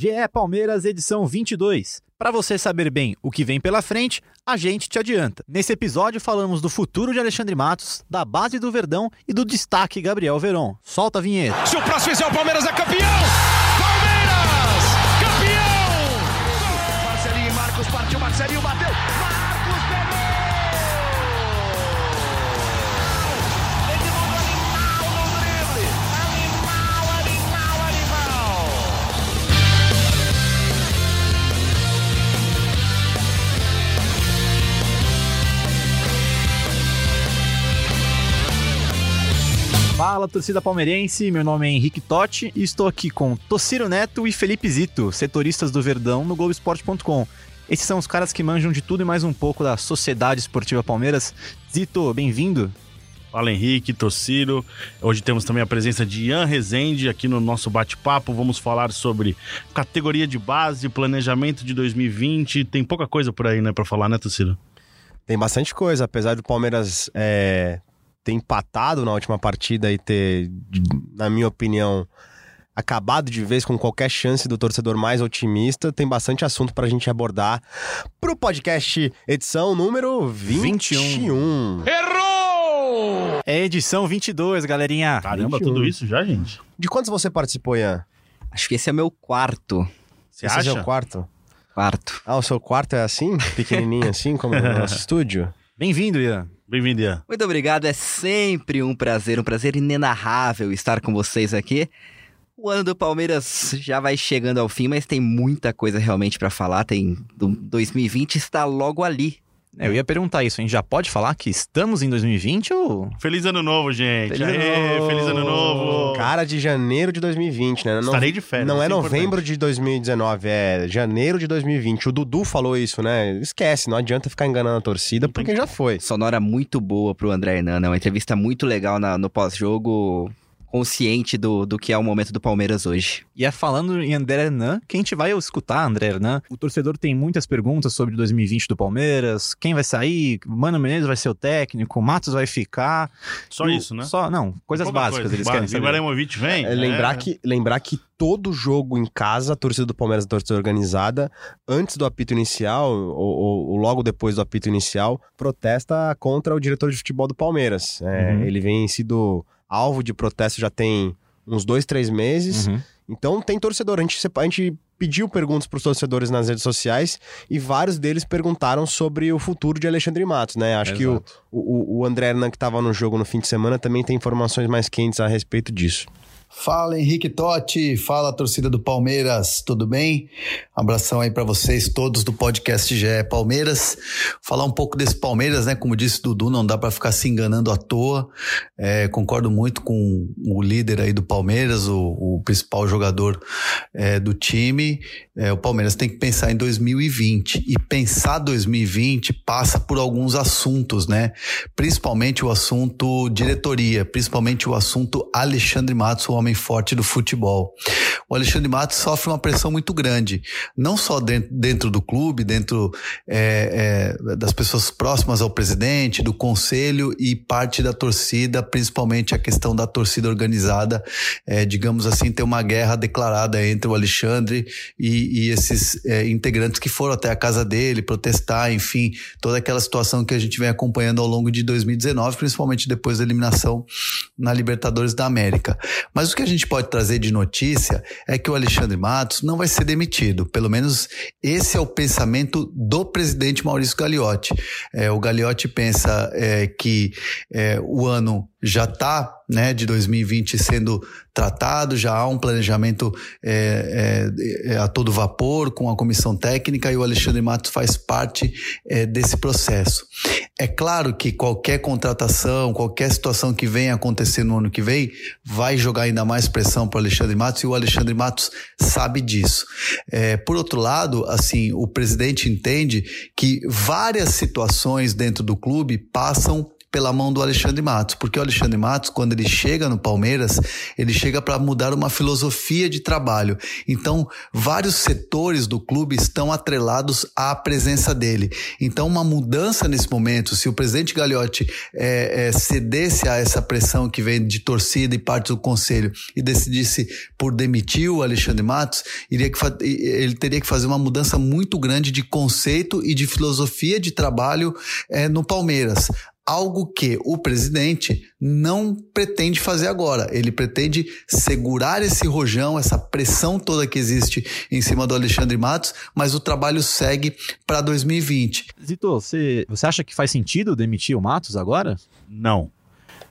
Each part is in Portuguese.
GE Palmeiras, edição 22. Para você saber bem o que vem pela frente, a gente te adianta. Nesse episódio falamos do futuro de Alexandre Matos, da base do Verdão e do destaque Gabriel Veron. Solta a vinheta. Se o próximo fizer o Palmeiras é campeão! Palmeiras! Campeão! Marcelinho e Marcos partiu, Marcelinho bateu. Fala, torcida palmeirense. Meu nome é Henrique Totti e estou aqui com Tociro Neto e Felipe Zito, setoristas do Verdão no Globoesporte.com. Esses são os caras que manjam de tudo e mais um pouco da Sociedade Esportiva Palmeiras. Zito, bem-vindo. Fala Henrique, Tociro. Hoje temos também a presença de Ian Rezende aqui no nosso bate-papo. Vamos falar sobre categoria de base, planejamento de 2020. Tem pouca coisa por aí, né, pra falar, né, Tociro? Tem bastante coisa, apesar do Palmeiras é, ter empatado na última partida e ter, na minha opinião, acabado de vez com qualquer chance do torcedor mais otimista, tem bastante assunto pra gente abordar pro podcast edição número 21. Errou! É edição 22, galerinha. Caramba, 21. tudo isso já, gente? De quantos você participou, Ian? Acho que esse é meu quarto. Você Esse acha? é o quarto? Quarto. Ah, o seu quarto é assim? Pequenininho assim, como no nosso estúdio? Bem-vindo, Ian. Bem-vindo, Ian. Muito obrigado, é sempre um prazer, um prazer inenarrável estar com vocês aqui. O ano do Palmeiras já vai chegando ao fim, mas tem muita coisa realmente pra falar. Tem do 2020 está logo ali. É, Eu ia perguntar isso, a gente já pode falar que estamos em 2020 ou... Feliz ano novo, gente. Feliz ano Aê, novo. Feliz ano novo. Cara de janeiro de 2020, né? Não- Estarei de férias, Não é é novembro importante. de 2019, é janeiro de 2020. O Dudu falou isso, né? Esquece, não adianta ficar enganando a torcida, porque já foi. Sonora muito boa pro André Hernan, né? Uma entrevista muito legal na- no pós-jogo, consciente do, do que é o momento do Palmeiras hoje. E é falando em André Hernan, que a gente vai escutar André Hernan. O torcedor tem muitas perguntas sobre 2020 do Palmeiras. Quem vai sair? Mano Menezes vai ser o técnico? Matos vai ficar? Só O- isso, né? Só, não, coisas Pouca básicas coisa. eles Ba- querem saber. Ibrahimovic vem? É, lembrar, Que, lembrar que todo jogo em casa, a torcida do Palmeiras é a torcida organizada, antes do apito inicial, ou, ou- ou logo depois do apito inicial, protesta contra o diretor de futebol do Palmeiras. É, Uhum. Ele vem sido alvo de protesto já tem uns dois, três meses. Uhum. Então tem torcedor. A gente, a gente pediu perguntas para os torcedores nas redes sociais e vários deles perguntaram sobre o futuro de Alexandre Matos, né? Acho que o, Exato. o, o André Hernan, que estava no jogo no fim de semana, também tem informações mais quentes a respeito disso. Fala Henrique Totti, fala torcida do Palmeiras, tudo bem? Abração aí pra vocês todos do podcast GE Palmeiras. Falar um pouco desse Palmeiras, né? Como disse Dudu, não dá pra ficar se enganando à toa. É, concordo muito com o líder aí do Palmeiras, o, o principal jogador é, do time. É, o Palmeiras tem que pensar em 2020 e pensar 2020 passa por alguns assuntos, né? Principalmente o assunto diretoria, principalmente o assunto Alexandre Matos, o homem forte do futebol. O Alexandre Matos sofre uma pressão muito grande, não só dentro, dentro do clube, dentro é, é, das pessoas próximas ao presidente, do conselho e parte da torcida, principalmente a questão da torcida organizada. É, digamos assim, tem uma guerra declarada entre o Alexandre e, e esses é, integrantes que foram até a casa dele protestar, enfim, toda aquela situação que a gente vem acompanhando ao longo de 2019, principalmente depois da eliminação na Libertadores da América. Mas o que a gente pode trazer de notícia é que o Alexandre Matos não vai ser demitido. Pelo menos esse é o pensamento do presidente Maurício Gagliotti. É, o Gagliotti pensa é, que é, o ano já está né, de 2020 sendo tratado, já há um planejamento é, é, é, a todo vapor com a comissão técnica e o Alexandre Matos faz parte é, desse processo. É claro que qualquer contratação, qualquer situação que venha acontecer no ano que vem, vai jogar ainda mais pressão para o Alexandre Matos e o Alexandre Matos sabe disso. É, por outro lado, assim, o presidente entende que várias situações dentro do clube passam pela mão do Alexandre Matos, porque o Alexandre Matos, quando ele chega no Palmeiras, ele chega para mudar uma filosofia de trabalho. Então, vários setores do clube estão atrelados à presença dele. Então, uma mudança nesse momento, se o presidente Gagliotti é, é, cedesse a essa pressão que vem de torcida e parte do conselho e decidisse por demitir o Alexandre Matos, iria que, ele teria que fazer uma mudança muito grande de conceito e de filosofia de trabalho é, no Palmeiras algo que o presidente não pretende fazer agora. Ele pretende segurar esse rojão, essa pressão toda que existe em cima do Alexandre Matos, mas o trabalho segue para 2020. Zito, você, você acha que faz sentido demitir o Matos agora? Não.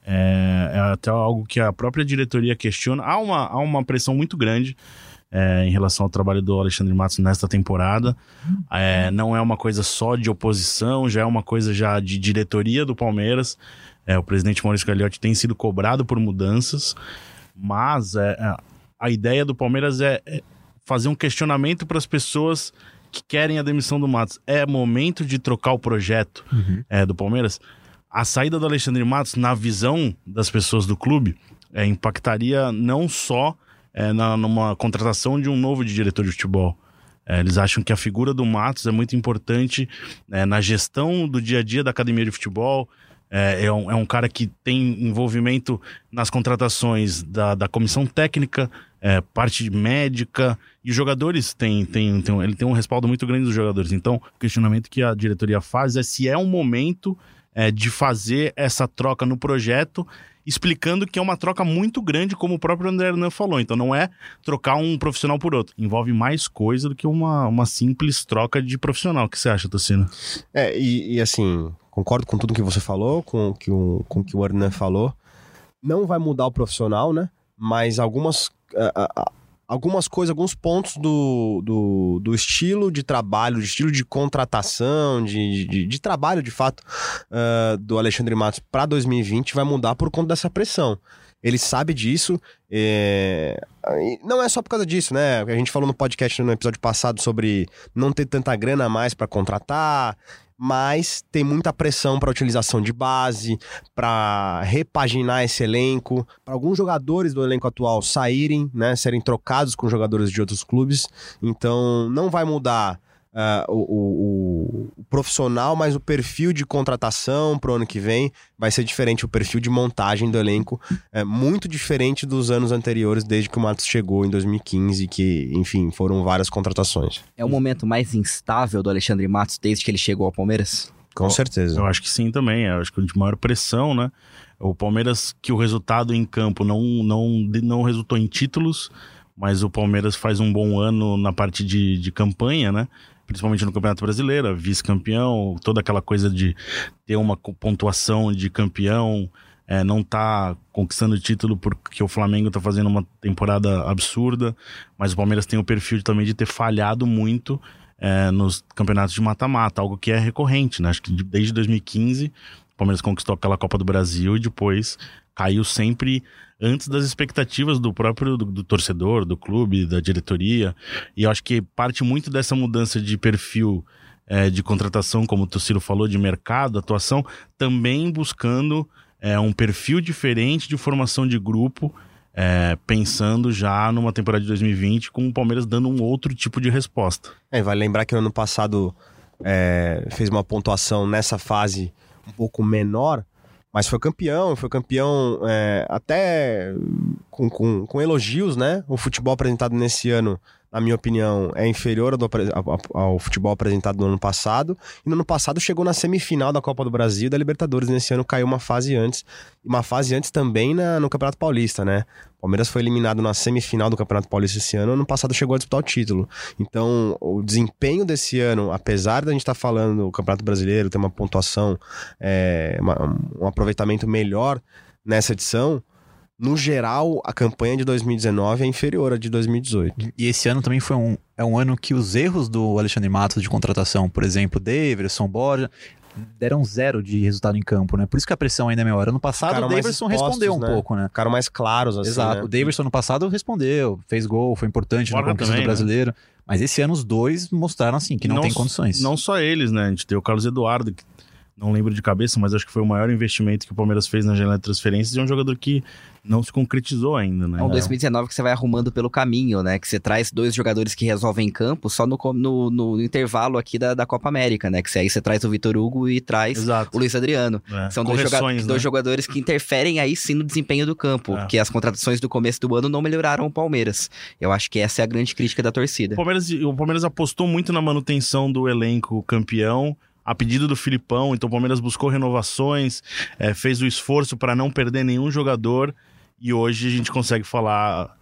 É, é até algo que a própria diretoria questiona. Há uma, há uma pressão muito grande é, em relação ao trabalho do Alexandre Matos nesta temporada. É, não é uma coisa só de oposição, já é uma coisa já de diretoria do Palmeiras. É, o presidente Maurício Gagliotti tem sido cobrado por mudanças, mas é, é, a ideia do Palmeiras é, é fazer um questionamento para as pessoas que querem a demissão do Matos. É momento de trocar o projeto uhum. do Palmeiras? A saída do Alexandre Matos, na visão das pessoas do clube, impactaria não só é, na, numa contratação de um novo diretor de futebol. É, eles acham que a figura do Matos é muito importante é, na gestão do dia a dia da academia de futebol. É, é, um, é um cara que tem envolvimento nas contratações da, da comissão técnica, é, parte médica, e os jogadores têm, têm, têm, ele tem um respaldo muito grande dos jogadores. Então, o questionamento que a diretoria faz é se é um momento é, de fazer essa troca no projeto explicando que é uma troca muito grande, como o próprio André Hernan falou. Então não é trocar um profissional por outro. Envolve mais coisa do que uma, uma simples troca de profissional. O que você acha, Tocino? É, e, e, assim, concordo com tudo que você falou, com que o, com que o Hernan falou. Não vai mudar o profissional, né? Mas algumas. Uh, uh, algumas coisas, alguns pontos do, do, do, estilo de trabalho, de estilo de contratação, de, de, de trabalho de fato uh, do Alexandre Matos para 2020 vai mudar por conta dessa pressão. Ele sabe disso. É... Não é só por causa disso, né? A gente falou no podcast no episódio passado sobre não ter tanta grana a mais para contratar mas tem muita pressão para utilização de base, para repaginar esse elenco, para alguns jogadores do elenco atual saírem, né, serem trocados com jogadores de outros clubes. Então não vai mudar uh, o, o, o, profissional, mas o perfil de contratação para o ano que vem vai ser diferente. O perfil de montagem do elenco é muito diferente dos anos anteriores, desde que o Matos chegou em 2015, que, enfim, foram várias contratações. É o momento mais instável do Alexandre Matos desde que ele chegou ao Palmeiras? Com certeza. Eu acho que sim também. Eu acho que de maior pressão, né? O Palmeiras, que o resultado em campo não, não, não resultou em títulos, mas o Palmeiras faz um bom ano na parte de, de campanha, né? Principalmente no Campeonato Brasileiro, vice-campeão, toda aquela coisa de ter uma pontuação de campeão, é, não tá conquistando título porque o Flamengo tá fazendo uma temporada absurda, mas o Palmeiras tem o perfil também de ter falhado muito é, nos campeonatos de mata-mata, algo que é recorrente, né? Acho que desde 2015 o Palmeiras conquistou aquela Copa do Brasil e depois caiu sempre antes das expectativas do próprio do, do, torcedor, do clube, da diretoria. E eu acho que parte muito dessa mudança de perfil é, de contratação, como o Tociro falou, de mercado, atuação, também buscando é, um perfil diferente de formação de grupo. É, pensando já numa temporada de 2020 com o Palmeiras dando um outro tipo de resposta. É, vale lembrar que no ano passado fez uma pontuação nessa fase um pouco menor, mas foi campeão, foi campeão é, até com, com, com, elogios, né? O futebol apresentado nesse ano, na minha opinião, é inferior ao, ao, futebol apresentado no ano passado. E no ano passado chegou na semifinal da Copa do Brasil e da Libertadores. Nesse ano caiu uma fase antes. E uma fase antes também na, no Campeonato Paulista, né? O Palmeiras foi eliminado na semifinal do Campeonato Paulista esse ano, ano passado chegou a disputar o título. Então, o desempenho desse ano, apesar da gente estar tá falando do Campeonato Brasileiro, ter uma pontuação, é, uma, um aproveitamento melhor nessa edição, no geral, a campanha de 2019 é inferior à de 2018. E esse ano também foi um, é um ano que os erros do Alexandre Matos de contratação, por exemplo, Davidson, Borja, deram zero de resultado em campo, né? Por isso que a pressão ainda é maior. Ano passado o Davidson respondeu um né? pouco, né? Ficaram mais claros, assim, Exato. Né? O Davidson no passado respondeu, fez gol, foi importante Borja no conquista também, do né? brasileiro. Né? Mas esse ano os dois mostraram, assim, que não, não tem condições. Não só eles, né? A gente tem o Carlos Eduardo, que não lembro de cabeça, mas acho que foi o maior investimento que o Palmeiras fez na janela de transferências e é um jogador que não se concretizou ainda, né? É um 2019 que você vai arrumando pelo caminho, né? Que você traz dois jogadores que resolvem em campo só no, no, no intervalo aqui da, da Copa América, né? Que você, aí você traz o Vitor Hugo e traz Exato. o Luiz Adriano. É. São dois, joga Correções, dois né? jogadores que interferem aí sim no desempenho do campo, É. porque as contratações do começo do ano não melhoraram o Palmeiras. Eu acho que essa é a grande crítica da torcida. O Palmeiras, o Palmeiras apostou muito na manutenção do elenco campeão. A pedido do Filipão, então o Palmeiras buscou renovações, eh, fez o esforço para não perder nenhum jogador e hoje a gente consegue falar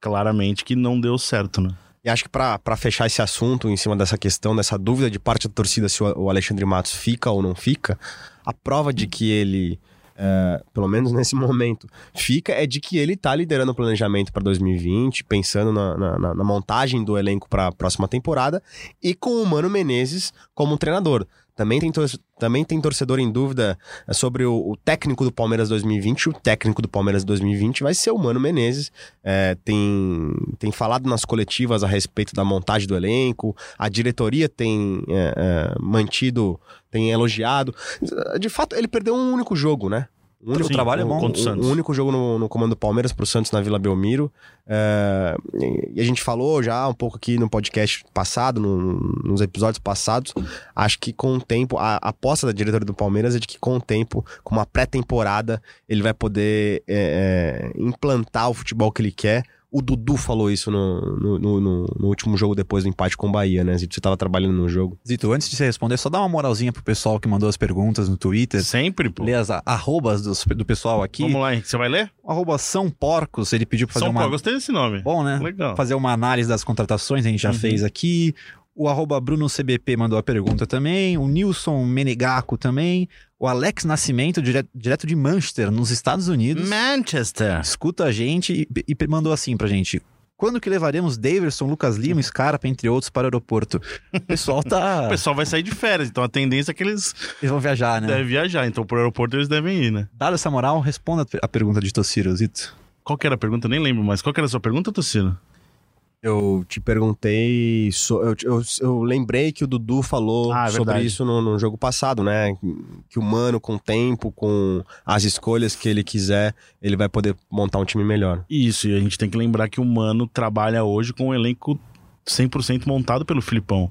claramente que não deu certo, né? E acho que pra fechar esse assunto em cima dessa questão, dessa dúvida de parte da torcida se o Alexandre Matos fica ou não fica, a prova de que ele, é, pelo menos nesse momento, fica é de que ele tá liderando o planejamento para 2020, pensando na- na- na montagem do elenco para a próxima temporada e com o Mano Menezes como treinador. Também tem, também tem torcedor em dúvida é, sobre o, o técnico do Palmeiras 2020. O técnico do Palmeiras 2020 vai ser o Mano Menezes. É, tem, tem falado nas coletivas a respeito da montagem do elenco. A diretoria tem é, é, mantido, tem elogiado. De fato, ele perdeu um único jogo, né? Um único, O trabalho é bom. O um único jogo no, no comando do Palmeiras pro Santos na Vila Belmiro. É, e a gente falou já um pouco aqui no podcast passado, no- nos episódios passados. Acho que com o tempo, a, a aposta da diretoria do Palmeiras é de que com o tempo, com uma pré-temporada, ele vai poder é, é, implantar o futebol que ele quer. O Dudu falou isso no, no, no- no- no último jogo depois do empate com o Bahia, né? Zito, Você tava trabalhando no jogo. Zito, antes de você responder, só dá uma moralzinha pro pessoal que mandou as perguntas no Twitter. Sempre, pô. Lê as arrobas dos- do pessoal aqui. Vamos lá, Henrique, você vai ler? Arroba São Porcos, ele pediu pra fazer São uma... Paulo, gostei desse nome. Bom, né? Legal. Fazer uma análise das contratações, a gente já Uhum. fez aqui. O arroba Bruno CBP mandou a pergunta também. O Nilson Menegaco também. O Alex Nascimento, dire- direto de Manchester, nos Estados Unidos. Manchester. Escuta a gente e, e mandou assim pra gente. Quando que levaremos Daverson, Lucas Lima, Scarpa, entre outros, para o aeroporto? O pessoal tá... O pessoal vai sair de férias, então a tendência é que eles Eles vão viajar, né? devem viajar. Então pro aeroporto eles devem ir, né? Dado essa moral, responda a pergunta de Tossiro, Zito. Qual que era a pergunta? Eu nem lembro mais. Qual que era a sua pergunta, Tocino? Eu te perguntei. so- eu, eu, eu lembrei que o Dudu falou Ah, é sobre isso no, no jogo passado, né? Que o Mano, com o tempo, com as escolhas que ele quiser, ele vai poder montar um time melhor. Isso, e a gente tem que lembrar que o Mano trabalha hoje com um elenco 100% montado pelo Filipão.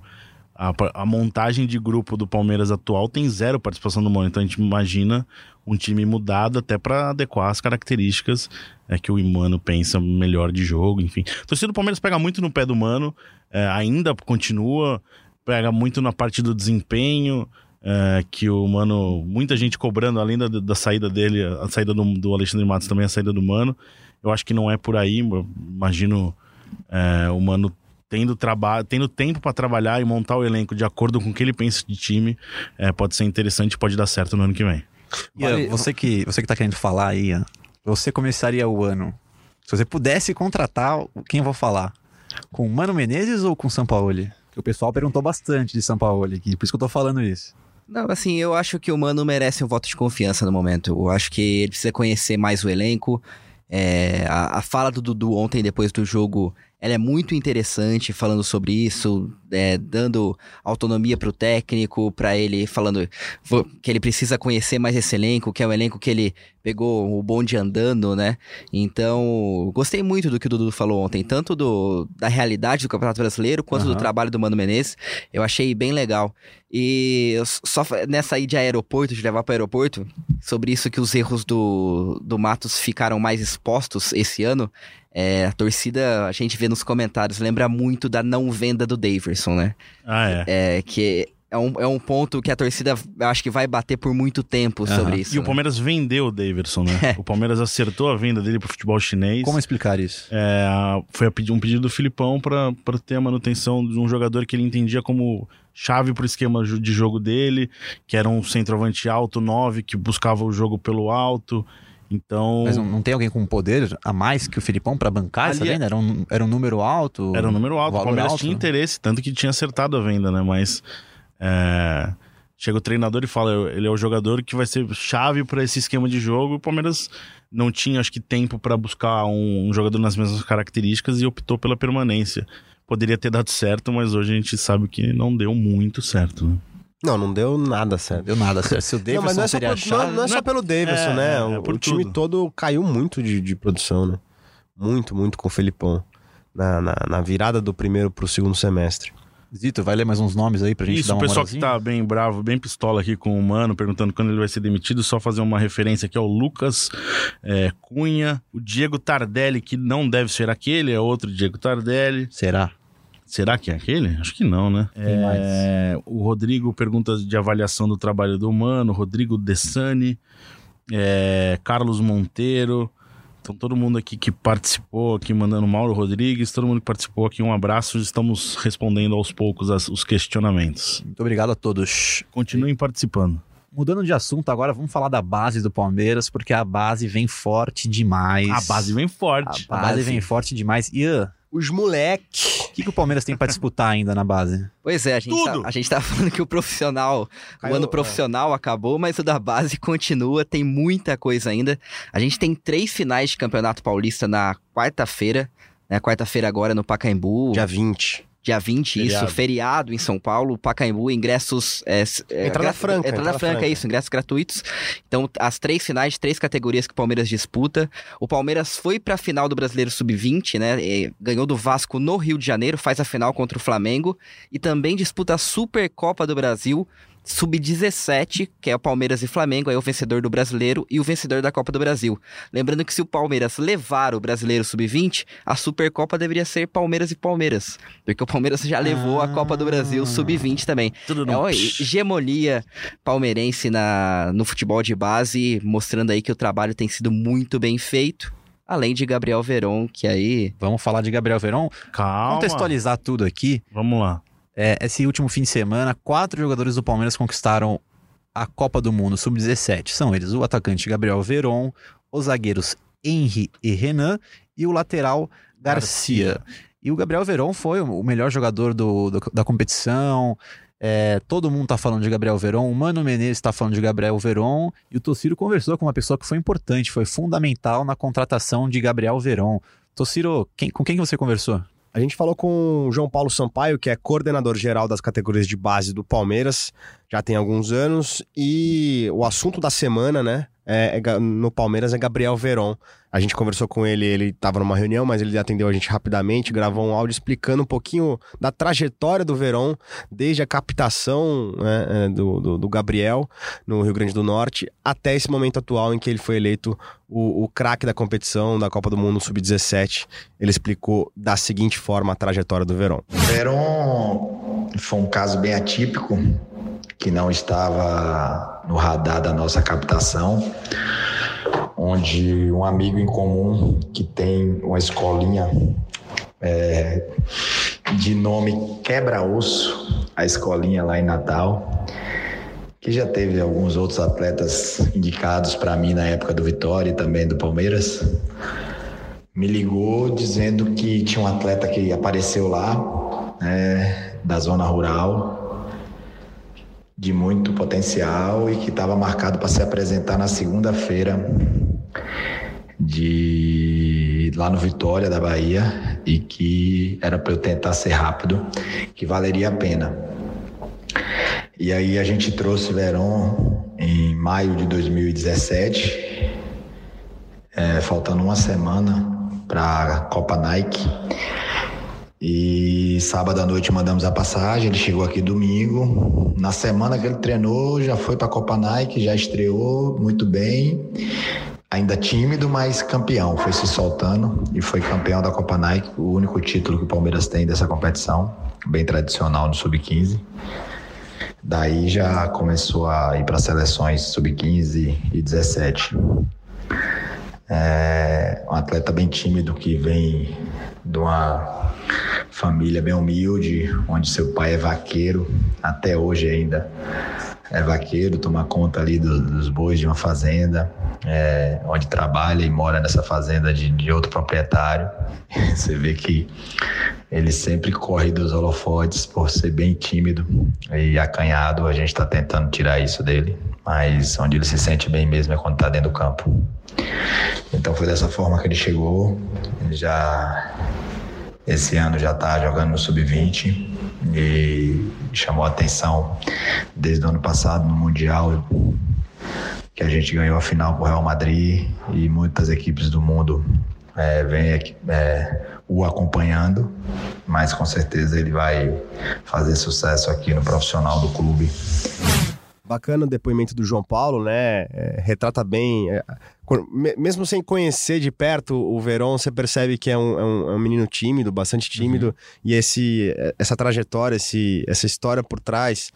A, a montagem de grupo do Palmeiras atual tem zero participação do Mano, então a gente imagina um time mudado até para adequar as características é, que o Mano pensa melhor de jogo, enfim. Torcida do Palmeiras pega muito no pé do Mano, é, ainda continua, pega muito na parte do desempenho, é, que o Mano, muita gente cobrando, além da, da saída dele, a saída do, do Alexandre Matos também, a saída do Mano. Eu acho que não é por aí. Imagino é, o Mano tendo, traba tendo tempo para trabalhar e montar o elenco de acordo com o que ele pensa de time. é, pode ser interessante, pode dar certo no ano que vem. Ian, Vale- você que você que tá querendo falar aí, Ian, você começaria o ano. Se você pudesse contratar, quem eu vou falar? Com o Mano Menezes ou com o Sampaoli? Que o pessoal perguntou bastante de Sampaoli aqui, por isso que eu tô falando isso. Não, assim, eu acho que o Mano merece um voto de confiança no momento. Eu acho que ele precisa conhecer mais o elenco. É, a, a fala do Dudu ontem, depois do jogo, ela é muito interessante, falando sobre isso, é, dando autonomia pro técnico, para ele falando que ele precisa conhecer mais esse elenco, que é um elenco que ele pegou o bonde andando, né? Então, gostei muito do que o Dudu falou ontem, tanto do, da realidade do Campeonato Brasileiro, quanto do Aham. trabalho do Mano Menezes. Eu achei bem legal. E só nessa aí de aeroporto, de levar para aeroporto, sobre isso que os erros do, do Matos ficaram mais expostos esse ano, é, a torcida, a gente vê nos comentários, lembra muito da não venda do Daverson, né? Ah, é. É, que é um, é um ponto que a torcida acho que vai bater por muito tempo Aham. sobre isso. E o né? Palmeiras vendeu o Daverson, né? O Palmeiras acertou a venda dele pro futebol chinês. Como explicar isso? É, foi um pedido do Filipão para ter a manutenção de um jogador que ele entendia como chave pro esquema ju- de jogo dele, que era um centroavante alto, 9, que buscava o jogo pelo alto. Então, Mas não, não tem alguém com poder a mais que o Filipão pra bancar essa é- venda? Era um, era um número alto? era um número alto. O Palmeiras alto? tinha interesse, tanto que tinha acertado a venda, né? Mas é, chega o treinador e fala: ele é o jogador que vai ser chave para esse esquema de jogo. O Palmeiras não tinha, acho que, tempo para buscar um, um jogador nas mesmas características e optou pela permanência. Poderia ter dado certo, mas hoje a gente sabe que não deu muito certo. Né? Não, não deu nada certo. Deu nada certo. Se o Davidson não, mas não é só, teria por- não, achado... não é só pelo Davidson, É, né? é, O, é por o time todo caiu muito de, de produção, né? Muito, muito com o Felipão. Na, na, na virada do primeiro pro segundo semestre. Zito, vai ler mais uns nomes aí pra gente Isso, dar o uma pessoal que moralzinha? tá bem bravo, bem pistola aqui com o Mano, perguntando quando ele vai ser demitido, só fazer uma referência aqui ao Lucas é, Cunha, o Diego Tardelli, que não deve ser aquele, é outro Diego Tardelli. Será? Será que é aquele? Acho que não, né? É, o Rodrigo pergunta de avaliação do trabalho do Mano, Rodrigo Dessani, é, Carlos Monteiro. Então, todo mundo aqui que participou, aqui mandando Mauro Rodrigues, todo mundo que participou aqui, um abraço. Estamos respondendo aos poucos as- os questionamentos. Muito obrigado a todos. Continuem participando. Mudando de assunto agora, vamos falar da base do Palmeiras, porque a base vem forte demais. A base vem A forte. base, base. vem forte demais. Ian, Os moleque. o que, que o Palmeiras tem pra disputar ainda na base? Pois é, a gente, tá, a gente tá falando que o profissional, Caiu, o ano é. profissional acabou, mas o da base continua, tem muita coisa ainda. A gente tem três finais de Campeonato Paulista na quarta-feira, né? Quarta-feira agora no Pacaembu. Dia 20. Dia 20, Feriado. isso, feriado em São Paulo, Pacaembu, ingressos... É, é, Entrada gra- franca, Entrada entrada franca, franca. isso, ingressos gratuitos. Então, as três finais, três categorias que o Palmeiras disputa. O Palmeiras foi pra final do Brasileiro Sub-20, né? e ganhou do Vasco no Rio de Janeiro, faz a final contra o Flamengo. E também disputa a Supercopa do Brasil, Sub-17, que é o Palmeiras e Flamengo, aí o vencedor do Brasileiro e o vencedor da Copa do Brasil. Lembrando que se o Palmeiras levar o Brasileiro Sub-20, a Supercopa deveria ser Palmeiras e Palmeiras. Porque o Palmeiras já levou a Copa do Brasil Sub-20 também. Tudo É no... uma hegemonia palmeirense na, no futebol de base, mostrando aí que o trabalho tem sido muito bem feito. Além de Gabriel Veron, que aí. Vamos falar de Gabriel Verón? Calma. Contextualizar tudo aqui. Vamos lá. É, esse último fim de semana, quatro jogadores do Palmeiras conquistaram a Copa do Mundo Sub-17. São eles o atacante Gabriel Veron, os zagueiros Henry e Renan e o lateral Garcia. E o Gabriel Veron foi o melhor jogador do, do- da competição. É, todo mundo tá falando de Gabriel Veron, o Mano Menezes tá falando de Gabriel Veron, e o Tociro conversou com uma pessoa que foi importante, foi fundamental na contratação de Gabriel Veron. Tociro, quem- com quem que você conversou? A gente falou com o João Paulo Sampaio, que é coordenador geral das categorias de base do Palmeiras, já tem alguns anos, e o assunto da semana, né, é- é no Palmeiras é Gabriel Veron. A gente conversou com ele, ele estava numa reunião, mas ele atendeu a gente rapidamente, gravou um áudio explicando um pouquinho da trajetória do Veron, desde a captação né, é, do, do- do Gabriel no Rio Grande do Norte, até esse momento atual em que ele foi eleito o, o craque da competição da Copa do Mundo Sub-17. Ele explicou da seguinte forma a trajetória do Verón. Veron foi um caso bem atípico, que não estava no radar da nossa captação, onde um amigo em comum que tem uma escolinha é, de nome Quebra-Osso, a escolinha lá em Natal, que já teve alguns outros atletas indicados para mim na época do Vitória e também do Palmeiras, me ligou dizendo que tinha um atleta que apareceu lá, né, da zona rural, de muito potencial e que estava marcado para se apresentar na segunda-feira de lá no Vitória da Bahia e que era para eu tentar ser rápido, que valeria a pena. E aí a gente trouxe Verón em maio de 2017, é, faltando uma semana para a Copa Nike. E sábado à noite mandamos a passagem, ele chegou aqui domingo. Na semana que ele treinou, já foi para a Copa Nike, já estreou muito bem. Ainda tímido, mas campeão. Foi se soltando e foi campeão da Copa Nike, o único título que o Palmeiras tem dessa competição, bem tradicional no Sub-15. Daí já começou a ir para seleções Sub-15 e 17. É um atleta bem tímido que vem de uma família bem humilde, onde seu pai é vaqueiro, até hoje ainda é vaqueiro, toma conta ali do- dos bois de uma fazenda, é, onde trabalha e mora nessa fazenda de, de outro proprietário. Você vê que ele sempre corre dos holofotes por ser bem tímido e acanhado. A gente está tentando tirar isso dele, mas onde ele se sente bem mesmo é quando está dentro do campo. Então foi dessa forma que ele chegou. Já esse ano já está jogando no sub-20 e chamou a atenção desde o ano passado no Mundial que a gente ganhou a final com o Real Madrid e muitas equipes do mundo é, vêm é, o acompanhando, mas com certeza ele vai fazer sucesso aqui no profissional do clube. Bacana o depoimento do João Paulo, né? É, retrata bem. É, mesmo sem conhecer de perto o Verón, você percebe que é um, é um, é um menino tímido, bastante tímido, uhum. e esse, essa trajetória, esse, essa história por trás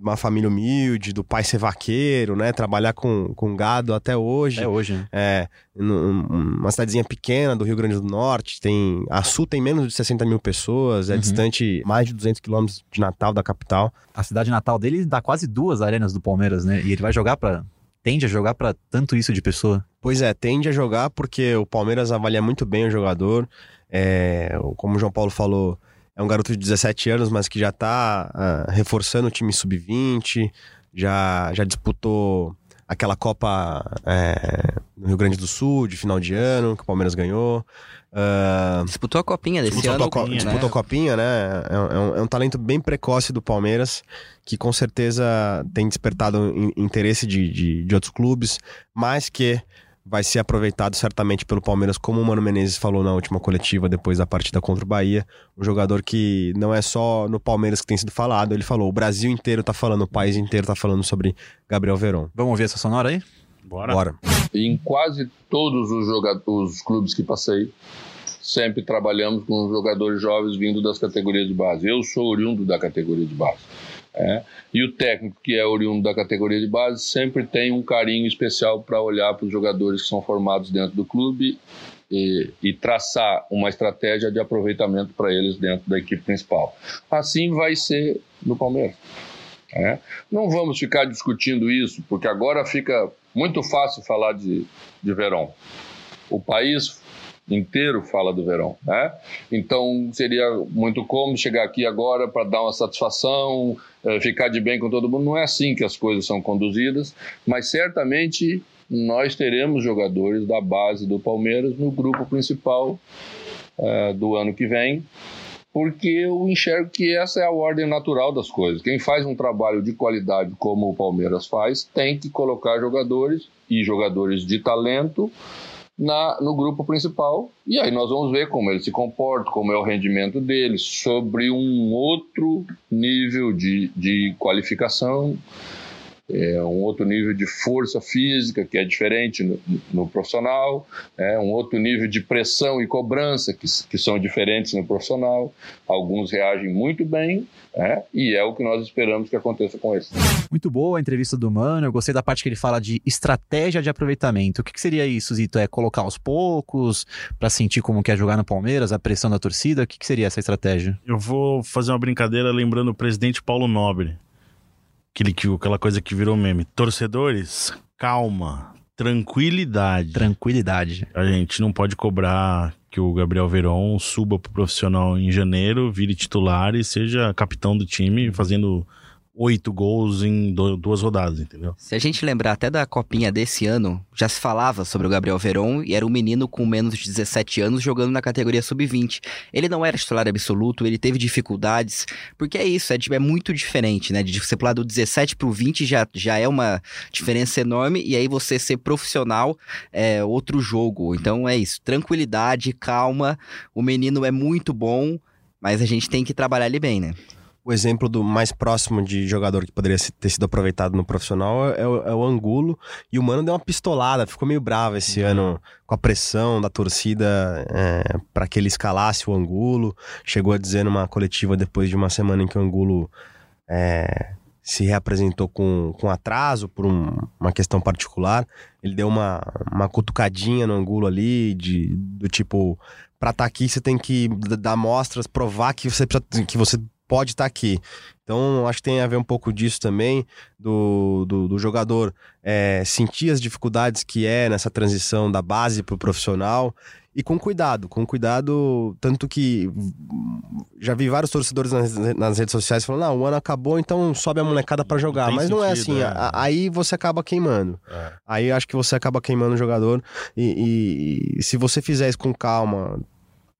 uma família humilde, do pai ser vaqueiro, né? Trabalhar com, com gado até hoje. Até hoje, né? É, uma cidadezinha pequena do Rio Grande do Norte, tem... A Sul tem menos de 60 mil pessoas, é uhum. distante mais de 200 quilômetros de Natal, da capital. A cidade natal dele dá quase duas arenas do Palmeiras, né? E ele vai jogar para tende a jogar para tanto isso de pessoa? Pois é, tende a jogar porque o Palmeiras avalia muito bem o jogador. É, como o João Paulo falou, é um garoto de 17 anos, mas que já está uh, ah, reforçando o time sub-20, já, já disputou aquela Copa é, no Rio Grande do Sul, de final de ano, que o Palmeiras ganhou. Uh, disputou a copinha desse disputou ano. A co né? Disputou a copinha, né? É, é, um, é, um, talento bem precoce do Palmeiras, que com certeza tem despertado interesse de, de, de outros clubes, mas que vai ser aproveitado certamente pelo Palmeiras, como o Mano Menezes falou na última coletiva depois da partida contra o Bahia. Um jogador que não é só no Palmeiras que tem sido falado, ele falou, o Brasil inteiro tá falando, o país inteiro tá falando sobre Gabriel Verón. Vamos ouvir essa sonora aí? Bora. Bora. Em quase todos os, jogadores, os clubes que passei, sempre trabalhamos com jogadores jovens vindo das categorias de base. Eu sou oriundo da categoria de base. É. E o técnico, que é oriundo da categoria de base, sempre tem um carinho especial para olhar para os jogadores que são formados dentro do clube e, e traçar uma estratégia de aproveitamento para eles dentro da equipe principal. Assim vai ser no Palmeiras. É. Não vamos ficar discutindo isso, porque agora fica muito fácil falar de, de Verão. O país inteiro fala do verão, né? Então seria muito cômodo chegar aqui agora para dar uma satisfação, eh, ficar de bem com todo mundo. Não é assim que as coisas são conduzidas, mas certamente nós teremos jogadores da base do Palmeiras no grupo principal uh, do ano que vem, porque eu enxergo que essa é a ordem natural das coisas. Quem faz um trabalho de qualidade como o Palmeiras faz, tem que colocar jogadores e jogadores de talento na, no grupo principal. E aí nós vamos ver como ele se comporta, como é o rendimento dele, sobre um outro nível de, de qualificação é um outro nível de força física que é diferente no, no, profissional, é um outro nível de pressão e cobrança que, que são diferentes no profissional. Alguns reagem muito bem, é, e é o que nós esperamos que aconteça com esse. Muito boa a entrevista do Mano. Eu gostei da parte que ele fala de estratégia de aproveitamento. O que, que seria isso, Zito? É colocar aos poucos para sentir como quer jogar no Palmeiras, a pressão da torcida? O que, que seria essa estratégia? Eu vou fazer uma brincadeira lembrando o presidente Paulo Nobre aquele, aquela coisa que virou meme. Torcedores, calma, tranquilidade. Tranquilidade. A gente não pode cobrar que o Gabriel Veron suba pro profissional em janeiro, vire titular e seja capitão do time, fazendo oito gols em duas rodadas, entendeu? Se a gente lembrar até da copinha desse ano, já se falava sobre o Gabriel Veron e era um menino com menos de 17 anos jogando na categoria sub-20. Ele não era titular absoluto, ele teve dificuldades, porque é isso, é, é muito diferente, né? De você pular do 17 pro 20 já, já é uma diferença enorme e aí você ser profissional é outro jogo. Então é isso, tranquilidade, calma, o menino é muito bom, mas a gente tem que trabalhar ele bem, né? O exemplo do mais próximo de jogador que poderia ter sido aproveitado no profissional é, o, é o Angulo. E o Mano deu uma pistolada, ficou meio bravo esse uhum. ano com a pressão da torcida é, para que ele escalasse o Angulo. Chegou a dizer numa coletiva depois de uma semana em que o Angulo é, se reapresentou com, com atraso por um, uma questão particular. Ele deu uma, uma cutucadinha no Angulo ali, de, do tipo. Pra estar tá aqui, você tem que dar mostras, provar que você, precisa, que você pode estar tá aqui. Então, acho que tem a ver um pouco disso também, do, do, do jogador é, sentir as dificuldades que é nessa transição da base para o profissional e com cuidado, com cuidado, tanto que já vi vários torcedores nas, nas redes sociais falando, não, o ano acabou, então sobe a molecada para jogar, não mas não é assim, é. aí você acaba queimando, é. aí acho que você acaba queimando o jogador e, e, e se você fizer isso com calma,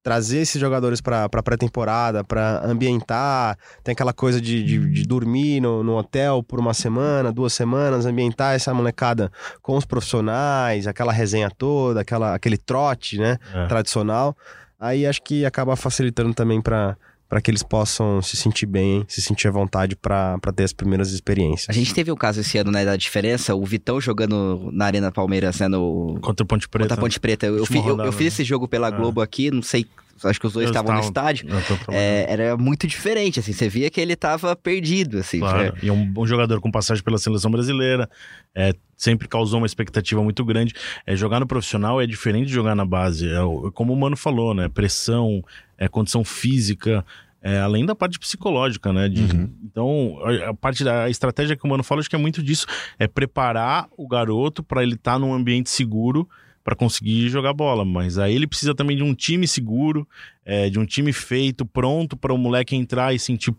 trazer esses jogadores para pré-temporada, para ambientar, tem aquela coisa de, de, de dormir no, no, hotel por uma semana, duas semanas, ambientar essa molecada com os profissionais, aquela resenha toda, aquela, aquele trote, né, é. tradicional. Aí acho que acaba facilitando também para para que eles possam se sentir bem, se sentir à vontade para ter as primeiras experiências. A gente teve um caso esse ano, né, da diferença, o Vitão jogando na Arena Palmeiras, né, no... Contra o Ponte Preta. Contra a Ponte Preta. Eu, eu, eu, eu, fiz esse jogo pela é. Globo aqui, não sei acho que os dois estavam no estádio. É, era muito diferente, assim, você via que ele estava perdido, assim. Claro. E um, um jogador com passagem pela seleção brasileira, é, sempre causou uma expectativa muito grande. É, jogar no profissional é diferente de jogar na base. É, como o Mano falou, né? Pressão, é, condição física. É, além da parte psicológica, né? De, uhum. Então, a, a, parte da estratégia que o Mano fala, acho que é muito disso. É preparar o garoto para ele estar tá num ambiente seguro para conseguir jogar bola. Mas aí ele precisa também de um time seguro, é, de um time feito, pronto para o moleque entrar e sentir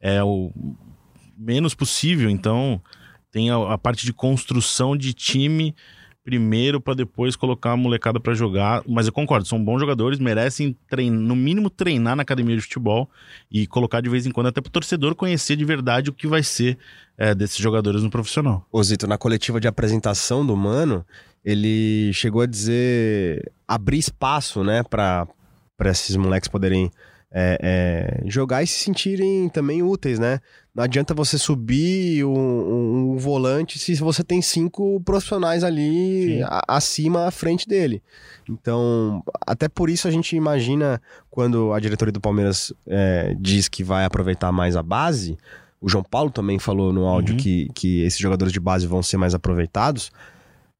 é, o menos possível. Então, tem a, a parte de construção de time primeiro para depois colocar a molecada para jogar. Mas eu concordo, são bons jogadores, merecem no mínimo treinar na academia de futebol e colocar de vez em quando até para o torcedor conhecer de verdade o que vai ser é, desses jogadores no profissional. Zito, na coletiva de apresentação do Mano, ele chegou a dizer abrir espaço, né, para esses moleques poderem é, é, jogar e se sentirem também úteis, né? Não adianta você subir um, um, um volante se você tem cinco profissionais ali a, acima à frente dele. Então, até por isso a gente imagina quando a diretoria do Palmeiras é, diz que vai aproveitar mais a base. O João Paulo também falou no áudio uhum. que, que esses jogadores de base vão ser mais aproveitados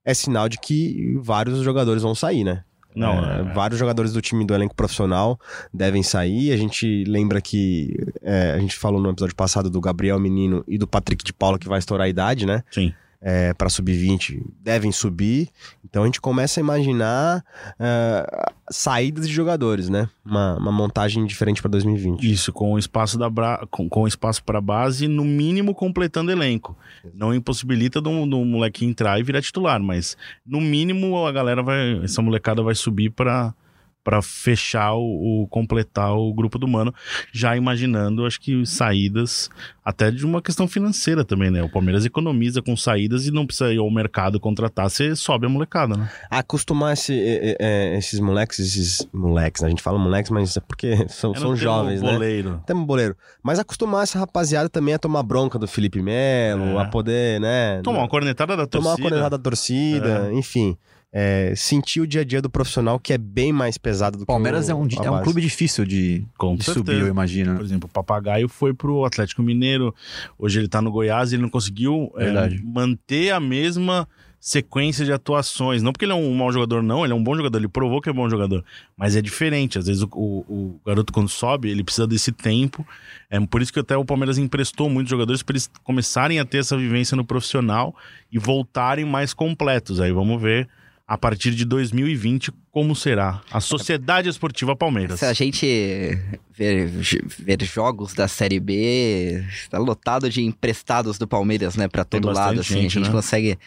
é sinal de que vários jogadores vão sair, né? Não, é, é... Vários jogadores do time do elenco profissional devem sair. A gente lembra que é, a gente falou no episódio passado do Gabriel Menino e do Patrick de Paula que vai estourar a idade, né? Sim é, para sub-20 devem subir. Então a gente começa a imaginar uh, saídas de jogadores, né? Uma, uma montagem diferente para 2020. Isso, com o espaço da bra... com, com espaço para base, no mínimo completando elenco. Não impossibilita do, do moleque entrar e virar titular, mas no mínimo a galera vai, essa molecada vai subir para para fechar o, o, completar o grupo do Mano, já imaginando, acho que saídas até de uma questão financeira também, né? O Palmeiras economiza com saídas e não precisa ir ao mercado contratar, você sobe a molecada, né? Acostumar esse, é, esses moleques, esses moleques, né? a gente fala moleques, mas é porque são, são jovens, né? boleiro. Temos boleiro. Mas acostumar essa rapaziada também a tomar bronca do Felipe Melo, é. a poder, né? Tomar uma cornetada da torcida. Tomar uma cornetada da torcida, é. enfim é, sentir o dia a dia do profissional, que é bem mais pesado do Palmeiras que o Palmeiras é um, é um clube difícil de, de subir, eu imagino. Por exemplo, o Papagaio foi pro Atlético Mineiro, hoje ele tá no Goiás e ele não conseguiu é, manter a mesma sequência de atuações. Não porque ele é um mau jogador, não, ele é um bom jogador, ele provou que é bom jogador. Mas é diferente. Às vezes o, o, o garoto, quando sobe, ele precisa desse tempo. É por isso que até o Palmeiras emprestou muitos jogadores para eles começarem a ter essa vivência no profissional e voltarem mais completos. Aí vamos ver a partir de 2020 como será a Sociedade Esportiva Palmeiras. Se a gente ver, ver jogos da Série B, está lotado de emprestados do Palmeiras, né, para todo lado, assim, gente, a gente né? consegue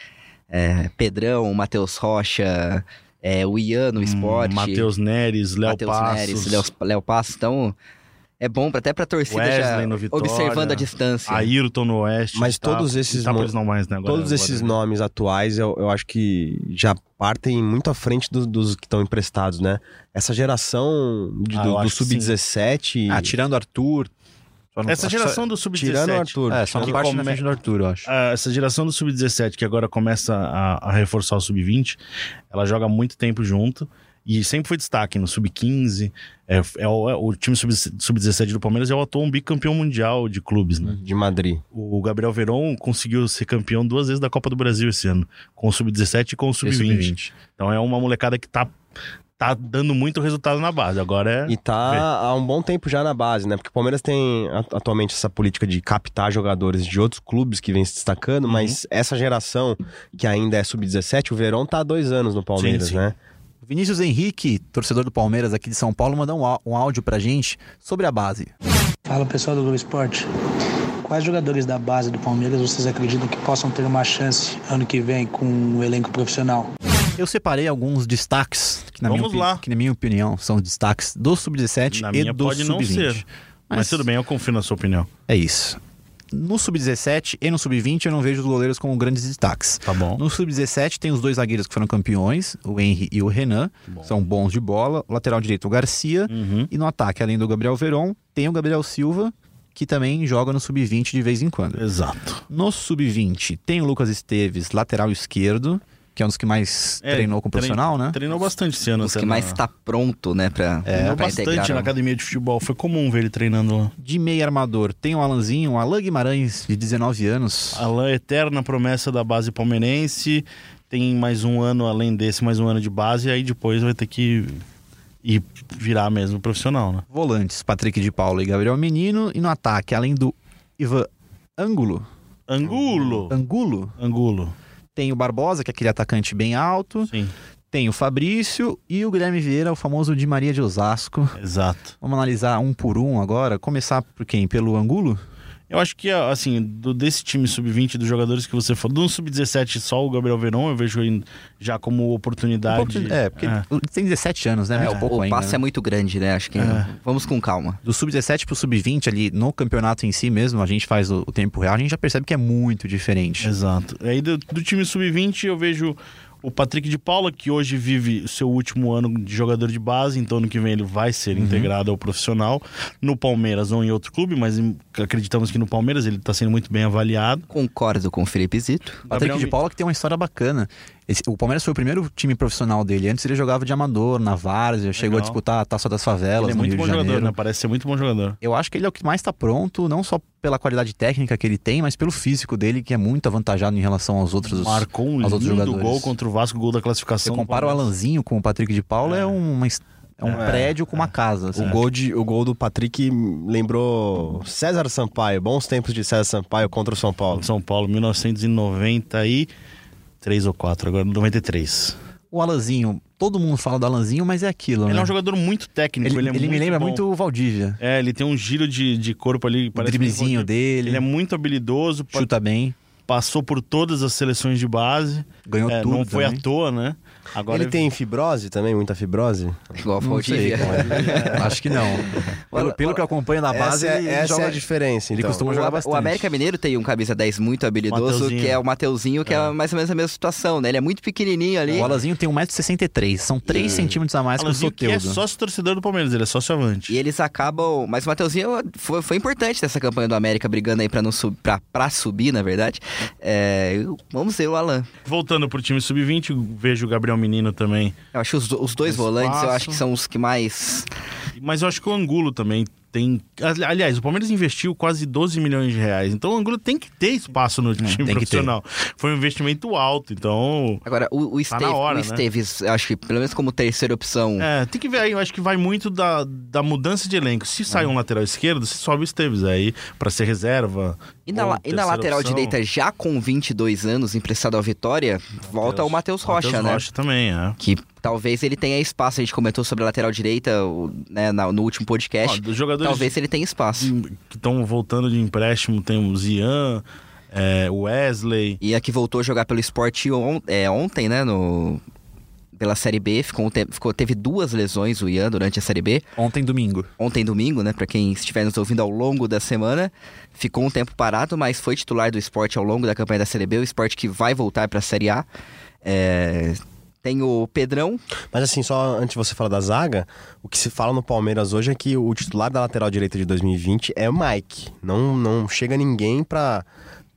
é, Pedrão, Matheus Rocha, é, o Ian no hum, esporte, Matheus Neres, Léo Passos, Neres, Léo Passos, então é bom até pra torcida Wesley já no Vitória, observando a distância. Ayrton no Oeste. Mas tá, todos esses, tá não mais, né, agora, todos esses nomes atuais, eu, eu acho que já partem muito à frente do, dos que estão emprestados, né? Essa geração de, ah, do, do Sub-17... Ah, tirando Arthur... Essa geração do Sub-17. Tirando o Arthur. É, só uma parte come... na frente do Arthur, eu acho. Uh, essa geração do Sub-17, que agora começa a, a reforçar o Sub-20, ela joga muito tempo junto. E sempre foi destaque no Sub-15. É, é, o, é, o time Sub-17 do Palmeiras é o atual bicampeão mundial de clubes, né? De Madrid. O Gabriel Veron conseguiu ser campeão duas vezes da Copa do Brasil esse ano. Com o Sub-17 e com o Sub-20. Sub então é uma molecada que tá tá dando muito resultado na base. Agora é. E tá ver. há um bom tempo já na base, né? Porque o Palmeiras tem atualmente essa política de captar jogadores de outros clubes que vem se destacando, uhum. mas essa geração que ainda é sub-17, o Verón tá há dois anos no Palmeiras, sim, sim. né? Vinícius Henrique, torcedor do Palmeiras aqui de São Paulo, mandou um áudio pra gente sobre a base. Fala pessoal do Globo Esporte. Quais jogadores da base do Palmeiras vocês acreditam que possam ter uma chance ano que vem com o um elenco profissional? Eu separei alguns destaques, que na, Vamos minha, lá. que na minha opinião são destaques do Sub-17 Na e do pode não Sub-20. ser. Mas... tudo bem, eu confio na sua opinião. É isso. No Sub-17 e no Sub-20 eu não vejo os goleiros como grandes destaques. Tá bom. No Sub-17 tem os dois zagueiros que foram campeões, o Henry e o Renan, são bons de bola. O lateral direito, o Garcia. Uhum. E no ataque, além do Gabriel Veron, tem o Gabriel Silva, que também joga no Sub-20 de vez em quando. Exato. No Sub-20 tem o Lucas Esteves, lateral esquerdo, que é um dos que mais É, treinou com o trein- profissional, né? Treinou bastante esse ano. Os que na- mais tá pronto, né, pra, Treinou pra bastante integrar. na academia de futebol. Foi comum ver ele treinando lá. De meio armador tem o Alanzinho, o Alan Guimarães, de 19 anos. Alain, eterna promessa da base palmeirense. Tem mais um ano além desse, mais um ano de base. E aí depois vai ter que ir virar mesmo profissional, né? Volantes, Patrick de Paula e Gabriel Menino. E no ataque, além do Ivan Ângulo, Angulo. Angulo, Angulo. Tem o Barbosa, que é aquele atacante bem alto. Sim, Tem o Fabrício e o Guilherme Vieira, o famoso de Maria de Osasco. exato. Vamos analisar um por um agora. Começar por quem? Pelo Angulo? Eu acho que, assim, do- desse time sub-20 dos jogadores que você falou, do sub-17 só o Gabriel Verón, eu vejo ele já como oportunidade. É, porque ele tem 17 anos, né? É, Muito o, pouco o ainda. passe né? é muito grande, né? Acho que vamos com calma. Do sub-17 pro sub-20 ali no campeonato em si mesmo, a gente faz o, o tempo real, a gente já percebe que é muito diferente. Exato. Aí do, do time sub-20 eu vejo o Patrick de Paula, que hoje vive o seu último ano de jogador de base, então ano que vem ele vai ser Uhum. integrado ao profissional. No Palmeiras ou em outro clube, mas acreditamos que no Palmeiras ele está sendo muito bem avaliado. Concordo com o Felipe Zito. Patrick Gabriel de Paula que tem uma história bacana. Esse- o Palmeiras foi o primeiro time profissional dele. Antes ele jogava de amador, na Várzea, chegou a disputar a Taça das Favelas Ele é no muito Rio bom de jogador, Janeiro. né? Parece ser muito bom jogador. Eu acho que ele é o que mais está pronto, não só pela qualidade técnica que ele tem, mas pelo físico dele, que é muito avantajado em relação aos outros. Marcou um aos outros lindo jogadores. gol contra o Vasco, gol da Você classificação. do compara o. Alanzinho com o Patrick de Paula, é, uma, es- é um prédio com uma casa. assim. O gol, de, o gol do Patrick lembrou César Sampaio, bons tempos de César Sampaio contra o São Paulo. São Paulo, 1993 ou 4, agora 93. O Alanzinho, todo mundo fala do Alanzinho, mas é aquilo, Ele né? é um jogador muito técnico, Ele, ele, é ele me muito lembra bom. muito o Valdívia. É, ele tem um giro de, de corpo ali. O parece driblezinho muito- dele, Ele é muito habilidoso, chuta bem, passou por todas as seleções de base. ganhou É, tudo não foi também. à toa, né? Agora ele tem fibrose também, muita fibrose? Igual o Não sei, Valdívia. cara. Acho que não. Pelo, pelo que eu acompanho na base, essa é, ele essa joga- é a diferença, ele então. costuma O, jogar o bastante. América Mineiro tem um camisa 10 muito habilidoso, Mateuzinho. que é o Mateuzinho, que é. mais ou menos a mesma situação, né? Ele é muito pequenininho ali. O Alanzinho tem 1,63m, são 3 centímetros a mais que o Alanzinho, que é Soteldo. sócio torcedor do Palmeiras, ele é sócio avante. E eles acabam. Mas o Mateuzinho foi, foi importante nessa campanha do América, brigando aí pra, não sub, pra, pra subir, na verdade. É, vamos ver o Alan. Voltando pro time sub-20, vejo o Gabriel Menino também. Eu acho que os, os dois Espaço. volantes, eu acho que são os que mais. Mas eu acho que o Angulo também tem. Aliás, o Palmeiras investiu quase 12 milhões de reais. Então o Angulo tem que ter espaço no time tem que profissional. Foi um investimento alto, então. Agora, o, o, Tá hora, o né? Esteves, acho que pelo menos como terceira opção. É, tem que ver aí. Eu acho que vai muito da, da mudança de elenco. Se sai um lateral esquerdo, se sobe o Esteves aí pra ser reserva. E na, la- e na lateral opção. direita, já com 22 anos, emprestado ao Vitória, volta o Matheus Rocha, Matheus né? Rocha também, é. Que talvez ele tenha espaço. A gente comentou sobre a lateral direita né, no último podcast. Ó, dos jogadores talvez ele tenha espaço. que estão voltando de empréstimo, tem o Zian, é, o Wesley. E a que voltou a jogar pelo esporte on- é, ontem, né? No, pela Série B, ficou, ficou- teve duas lesões o Ian durante a Série B. Ontem, domingo. Ontem, domingo, né? Pra quem estiver nos ouvindo ao longo da semana, ficou um tempo parado, mas foi titular do esporte ao longo da campanha da Série B, o esporte que vai voltar pra Série A. É, Tem o Pedrão, Mas assim, só antes de você falar da zaga, o que se fala no Palmeiras hoje é que o titular da lateral direita de 2020 é o Mike. Não, não chega ninguém pra,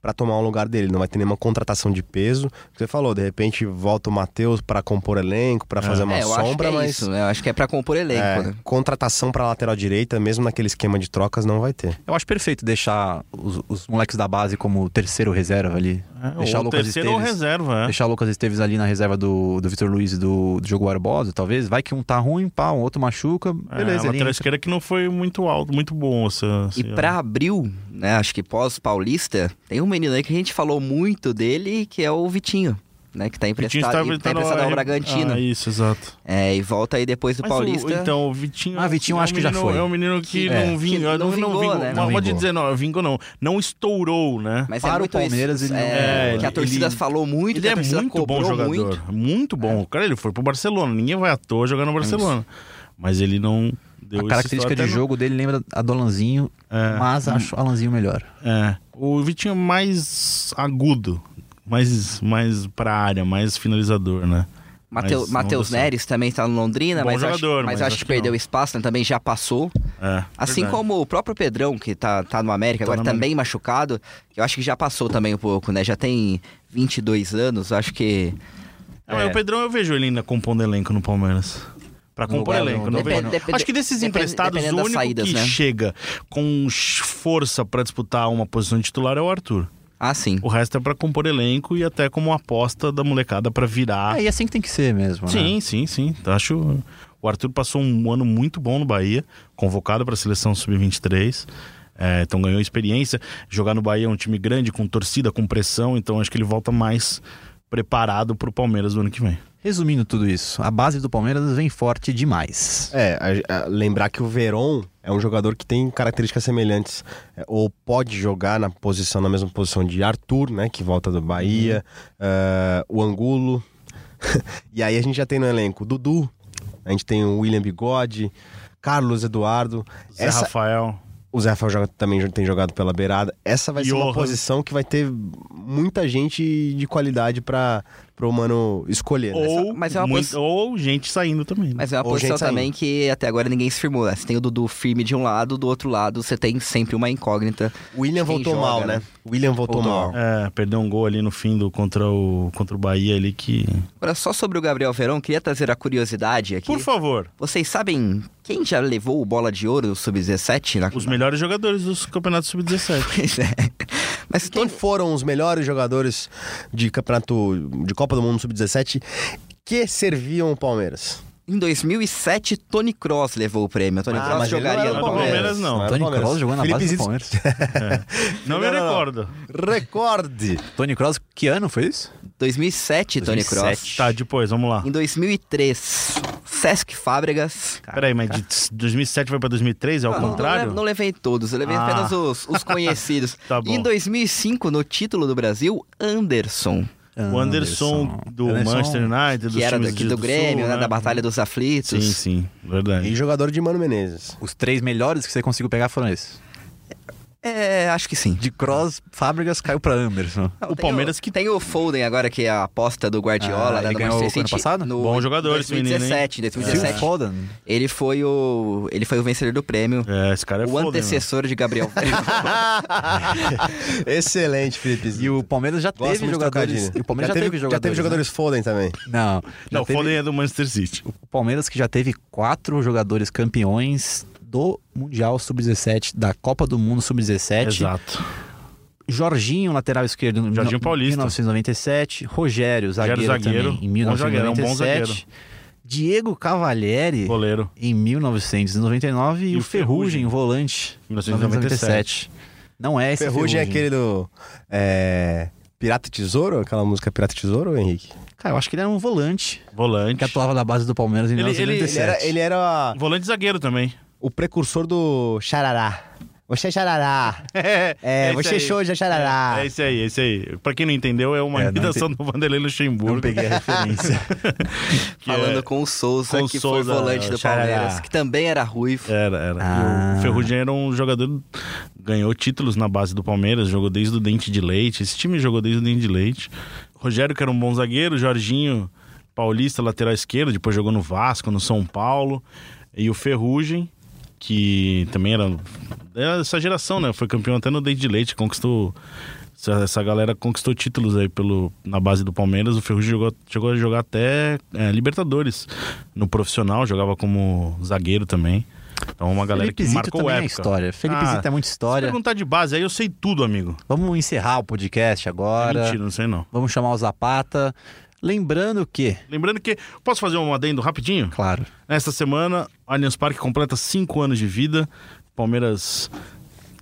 pra tomar o lugar dele. Não vai ter nenhuma contratação de peso. Você falou, de repente volta o Matheus pra compor elenco, pra fazer uma é, eu acho que sombra, é mas isso, né? Eu acho que é pra compor elenco, é, né? contratação pra lateral direita, mesmo naquele esquema de trocas, não vai ter. Eu acho perfeito deixar os, os moleques da base como terceiro reserva ali. deixar ou o Lucas terceiro ou Esteves. reserva, é. Deixar o Lucas Esteves ali na reserva do, do Vitor Luiz e do, do Diogo Barbosa, talvez. Vai que um tá ruim, pá, um outro machuca. É, Beleza, a ele lateral esquerda que não foi muito alto, muito bom. Essa, E essa- pra abril, né, acho que pós-paulista, tem um menino aí que a gente falou muito dele, que é o Vitinho. né? Que tá Vitinho emprestado, estava tá emprestado ao Bragantino. Ah, isso, exato. É, e volta aí depois do Mas o- Paulista. então, o Vitinho. Ah, Vitinho é um acho que já menino- foi. É um menino que É. não vingou. Que não vingou, né? Não Não pode vingou. dizer, não, vingou não. Não estourou, né? Mas Para é o Palmeiras, isso, ele não- é, É, que a ele- torcida falou muito, Ele que a é muito bom jogador. muito. Muito, bom. O cara, ele foi pro Barcelona. Ninguém vai à toa jogar no Barcelona. Mas ele não deu A característica de no- jogo dele lembra a do Alanzinho, É. mas acho o Alanzinho melhor. É. O Vitinho é mais agudo. Mais, mais pra área, mais finalizador, né? Mateu- Matheus. Neres também está no Londrina, Bom mas, acho, jogador, mas mas acho acho que que perdeu espaço, né? também já passou. É, Assim verdade. como o próprio Pedrão, que tá, tá no América, Tá agora também machucado, eu acho que já passou também um pouco, né? Já tem 22 anos, acho que. É, mas o Pedrão eu vejo ele ainda compondo elenco no Palmeiras. Pra compor lugar elenco, não Depende- vejo. depende- Acho que desses depende- emprestados, o único saídas, que né? chega com força pra disputar uma posição de titular é o Arthur. Ah, sim. O resto é pra compor elenco e até como aposta da molecada pra virar. É, e assim que tem que ser mesmo, né? Sim, sim, sim. Acho. O Arthur passou um ano muito bom no Bahia, convocado para a seleção sub-23. É, então ganhou experiência. Jogar no Bahia é um time grande, com torcida, com pressão. Então acho que ele volta mais preparado para o Palmeiras do ano que vem. Resumindo tudo isso, a base do Palmeiras vem forte demais. É, a- a- lembrar que o Veron é um jogador que tem características semelhantes. é, ou pode jogar na posição, na mesma posição de Arthur, né? Que volta do Bahia. é, o Angulo. e aí a gente já tem no elenco o Dudu. A gente tem o William Bigode. Carlos Eduardo. Zé Essa- Rafael. O Zé Rafael joga- também já tem jogado pela beirada. Essa vai ser uma Johan. posição que vai ter muita gente de qualidade para o mano escolher. né? Ou, mas é uma muito- posi- ou gente saindo também. né? Mas é uma Ou posição também que até agora ninguém se firmou. né? Você tem o Dudu firme de um lado, do outro lado você tem sempre uma incógnita. O William voltou joga, mal, né? né? O William voltou Voltou mal. É, perdeu um gol ali no fim do contra o, contra o Bahia ali que. Agora, só sobre o Gabriel Verão, queria trazer a curiosidade aqui. Por favor, Vocês sabem quem já levou o bola de ouro sub-17? Na... os melhores jogadores dos campeonatos sub-17. Pois é. Mas Quem foram os melhores jogadores de campeonato de Copa do Mundo Sub-17 que serviam o Palmeiras? Em 2007, Tony Cross levou o prêmio. Tony Ah, Cross não jogaria no Palmeiras. Palmeiras, não. era Tony Palmeiras. Kroos jogou na Felipe base do. Palmeiras. Não me Não, não, não. recordo. Recorde! Tony Kroos, que ano foi isso? 2007, Tony 2007. Cross. Tá, depois, vamos lá. Em 2003, Sesc Fábregas. Peraí, mas de 2007 foi pra 2003, é o Ah, não- contrário? Não, não levei todos, eu levei Ah. apenas os, os conhecidos. Tá bom. E em 2005, no título do Brasil, Anderson, O Anderson do Anderson, Manchester United, que era daqui de- do Grêmio, Sul, né, da Batalha dos Aflitos. Sim, sim, verdade. E jogador de Mano Menezes. Os três melhores que você conseguiu pegar foram esses. É, acho que sim. De Cross, Fábricas caiu pra Anderson. Não, O Palmeiras que- Tem o Foden agora, que é a aposta do Guardiola, Ah, né, ele do ganhou Manchester ano City. passado? No, Bom jogador esse menino, hein? 2017, Phil 2017. Foden. Ele foi o ele foi o vencedor do prêmio. É, esse cara é o foda, hein, antecessor de Gabriel. Excelente, Felipe. E o Palmeiras já Gosto teve jogadores. E o Palmeiras já, teve, jogadores. Já teve né? jogadores Foden também. Não. Não, já o teve- Foden é do Manchester City. O Palmeiras que já teve quatro jogadores campeões do Mundial Sub-17, da Copa do Mundo Sub-17. Exato. Jorginho, lateral esquerdo, no Jorginho no- Paulista. 1997. Rogério, zagueiro, zagueiro. também, em Bom zagueiro, é um bom 1997. zagueiro. Diego Cavalieri, Goleiro. em 1999. E, E o o Ferrugem, Ferrugem, volante, 1997. Não é esse Ferrugem é aquele do. é, Pirata e Tesouro? Aquela música Pirata e Tesouro, Henrique? Cara, eu acho que ele era um volante Volante. que atuava na base do Palmeiras em Ele- ele- Ele 1997. era, ele era Volante zagueiro também. O precursor do Xarará. Você é Xarará. É, esse você aí. show de Xarará. É, é esse aí, esse aí. Pra quem não entendeu, é uma É, imitação do Vanderlei Luxemburgo. Não peguei a referência. Falando é- com o Souza, com o que Souza, foi volante do xarará. Palmeiras, que também era ruivo. Era, era. Ah. E o Ferrugem era um jogador. Ganhou títulos na base do Palmeiras, jogou desde o Dente de Leite. Esse time jogou desde o Dente de Leite. Rogério, que era um bom zagueiro. Jorginho, paulista, lateral esquerdo. Depois jogou no Vasco, no São Paulo. E o Ferrugem, que também era. Era essa geração, né? Foi campeão até no de Leite. Conquistou. Essa, galera conquistou títulos aí pelo, na base do Palmeiras. O Ferrugem jogou, chegou a jogar até é, Libertadores no profissional, jogava como zagueiro também. Então, uma galera Felipe que Zito marcou é época. história. Felipe Ah, Zito é muita Se história. perguntar de base, aí eu sei tudo, amigo. Vamos encerrar o podcast É agora. mentira, não sei não. Vamos chamar o Zapata. Lembrando que, Lembrando que. Posso fazer um adendo rapidinho? claro, Nesta semana, o Allianz Parque completa cinco anos de vida. Palmeiras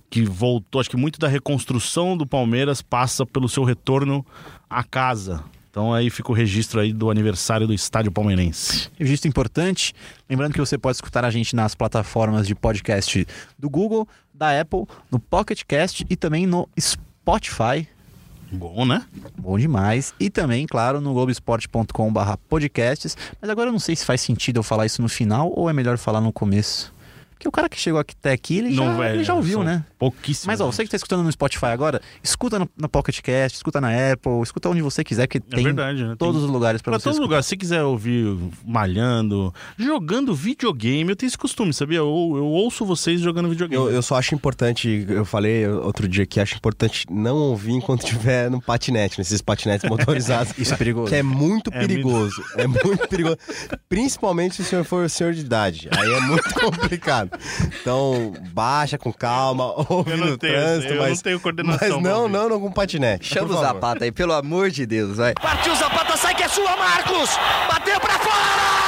que voltou, acho que muito da reconstrução do Palmeiras passa pelo seu retorno à casa. Então aí fica o registro aí do aniversário do Estádio Palmeirense. Registro importante. Lembrando que você pode escutar a gente nas plataformas de podcast do Google, da Apple, no Pocket Cast e também no Spotify. Bom, né? Bom demais. E também, claro, no globesport.com.br podcasts. Mas agora eu não sei se faz sentido eu falar isso no final ou é melhor falar no começo. Porque o cara que chegou até aqui, ele, Não, já, velho, ele já ouviu, né? Pouquíssimo. Mas ó, você que tá escutando no Spotify agora, escuta no, no Pocket Cast, escuta na Apple, escuta onde você quiser, que É tem verdade, né? Tem- todos os lugares pra Pra você todos os lugares. Se quiser ouvir malhando, jogando videogame, eu tenho esse costume, sabia? Eu, eu ouço vocês jogando videogame. Eu, eu só acho importante, eu falei outro dia que acho importante não ouvir enquanto estiver no patinete, nesses patinetes motorizados. Isso é perigoso. Que é muito É perigoso. É muito perigoso. Principalmente se o senhor for senhor de idade. Aí é muito complicado. Então, baixa com calma, ouve Eu não no tenho, trânsito, eu mas. não tenho coordenação Mas não, não, não com patinete. Chama o. Zapata aí, pelo amor de Deus, vai. Partiu Zapata, sai que é sua, Marcos! Bateu pra fora!